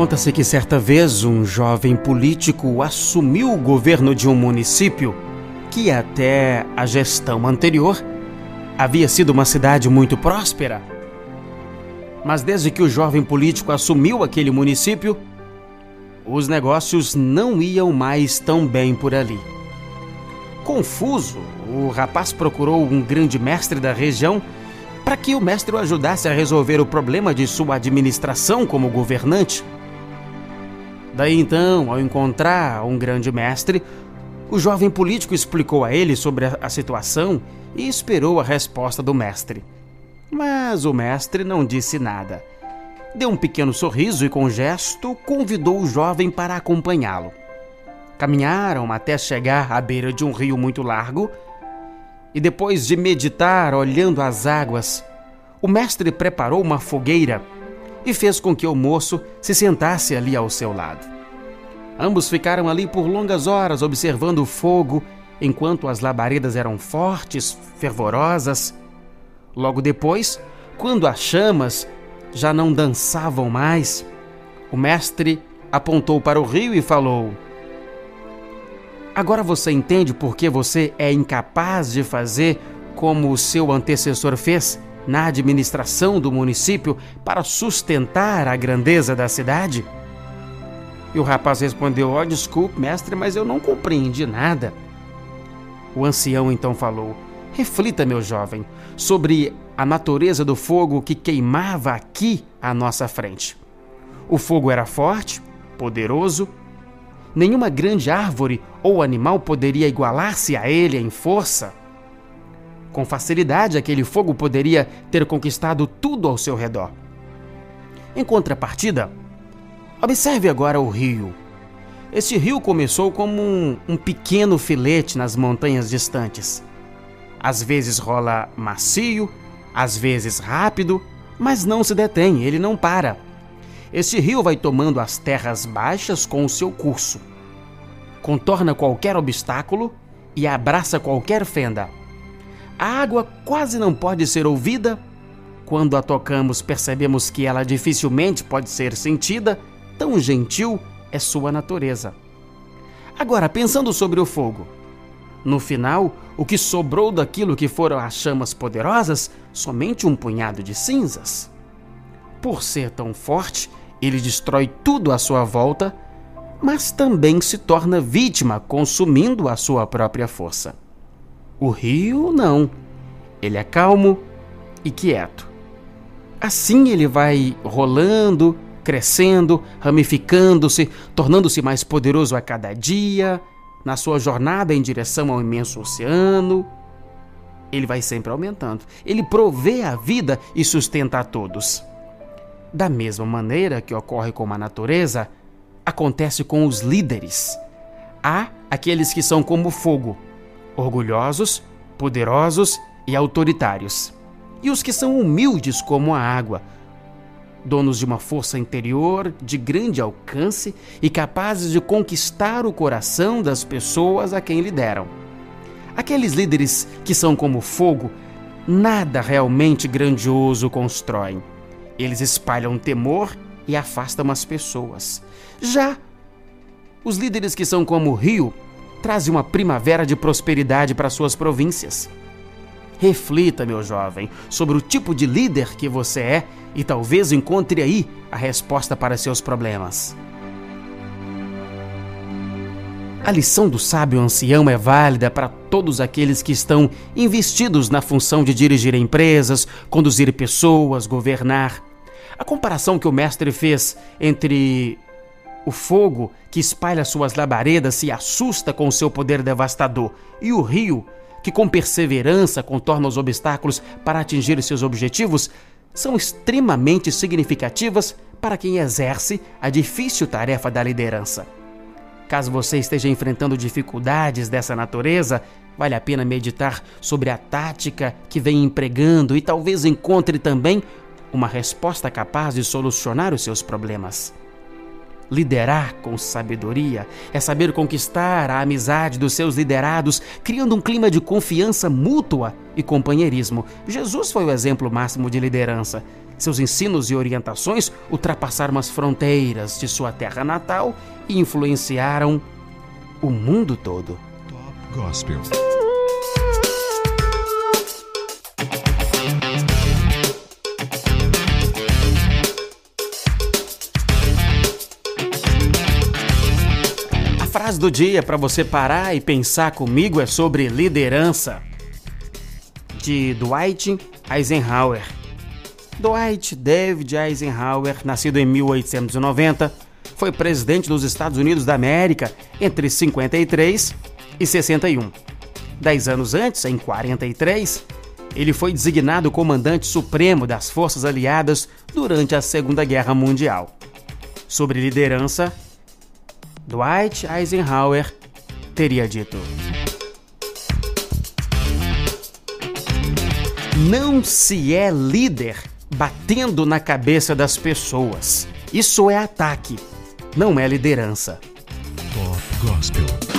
Conta-se que certa vez um jovem político assumiu o governo de um município que, até a gestão anterior, havia sido uma cidade muito próspera. Mas desde que o jovem político assumiu aquele município, os negócios não iam mais tão bem por ali. Confuso, o rapaz procurou um grande mestre da região para que o mestre o ajudasse a resolver o problema de sua administração como governante. Daí então, ao encontrar um grande mestre, o jovem político explicou a ele sobre a, situação e esperou a resposta do mestre. Mas o mestre não disse nada. Deu um pequeno sorriso e, com gesto, convidou o jovem para acompanhá-lo. Caminharam até chegar à beira de um rio muito largo e, depois de meditar olhando as águas, o mestre preparou uma fogueira e fez com que o moço se sentasse ali ao seu lado. Ambos ficaram ali por longas horas observando o fogo, enquanto as labaredas eram fortes, fervorosas. Logo depois, quando as chamas já não dançavam mais, o mestre apontou para o rio e falou: Agora você entende por que você é incapaz de fazer como o seu antecessor fez? Na administração do município para sustentar a grandeza da cidade? E o rapaz respondeu: oh, desculpe, mestre, mas eu não compreendi nada. O ancião então falou: Reflita, meu jovem, sobre a natureza do fogo que queimava aqui à nossa frente. O fogo era forte, poderoso. Nenhuma grande árvore ou animal poderia igualar-se a ele em força. Com facilidade, aquele fogo poderia ter conquistado tudo ao seu redor. Em contrapartida, observe agora o rio. Este rio começou como um, um pequeno filete nas montanhas distantes. Às vezes rola macio, às vezes rápido, mas não se detém, ele não para. Este rio vai tomando as terras baixas com o seu curso. Contorna qualquer obstáculo e abraça qualquer fenda a água quase não pode ser ouvida. Quando a tocamos, percebemos que ela dificilmente pode ser sentida, tão gentil é sua natureza. Agora, pensando sobre o fogo. No final, o que sobrou daquilo que foram as chamas poderosas, somente um punhado de cinzas. Por ser tão forte, ele destrói tudo à sua volta, mas também se torna vítima, consumindo a sua própria força. O rio, não. Ele é calmo e quieto. Assim ele vai rolando, crescendo, ramificando-se, tornando-se mais poderoso a cada dia, na sua jornada em direção ao imenso oceano. Ele vai sempre aumentando. Ele provê a vida e sustenta a todos. Da mesma maneira que ocorre com a natureza, acontece com os líderes. Há aqueles que são como fogo, orgulhosos, poderosos e autoritários, e os que são humildes como a água, donos de uma força interior de grande alcance e capazes de conquistar o coração das pessoas a quem lideram. Aqueles líderes que são como fogo, nada realmente grandioso constroem. Eles espalham temor e afastam as pessoas. Já os líderes que são como rio traze uma primavera de prosperidade para suas províncias. Reflita, meu jovem, sobre o tipo de líder que você é e talvez encontre aí a resposta para seus problemas. A lição do sábio ancião é válida para todos aqueles que estão investidos na função de dirigir empresas, conduzir pessoas, governar. A comparação que o mestre fez entre o fogo que espalha suas labaredas se assusta com seu poder devastador, e o rio, que com perseverança contorna os obstáculos para atingir seus objetivos, são extremamente significativas para quem exerce a difícil tarefa da liderança. Caso você esteja enfrentando dificuldades dessa natureza, vale a pena meditar sobre a tática que vem empregando e talvez encontre também uma resposta capaz de solucionar os seus problemas. Liderar com sabedoria é saber conquistar a amizade dos seus liderados, criando um clima de confiança mútua e companheirismo. Jesus foi o exemplo máximo de liderança. Seus ensinos e orientações ultrapassaram as fronteiras de sua terra natal e influenciaram o mundo todo. Top Gospel. Frase do dia para você parar e pensar comigo é sobre liderança. De Dwight Eisenhower. Dwight David Eisenhower, nascido em 1890, foi presidente dos Estados Unidos da América entre 53 e 61. Dez anos antes, em 43, ele foi designado comandante supremo das Forças Aliadas durante a Segunda Guerra Mundial. Sobre liderança, Dwight Eisenhower teria dito: Não se é líder batendo na cabeça das pessoas. Isso é ataque, não é liderança. Top Gospel.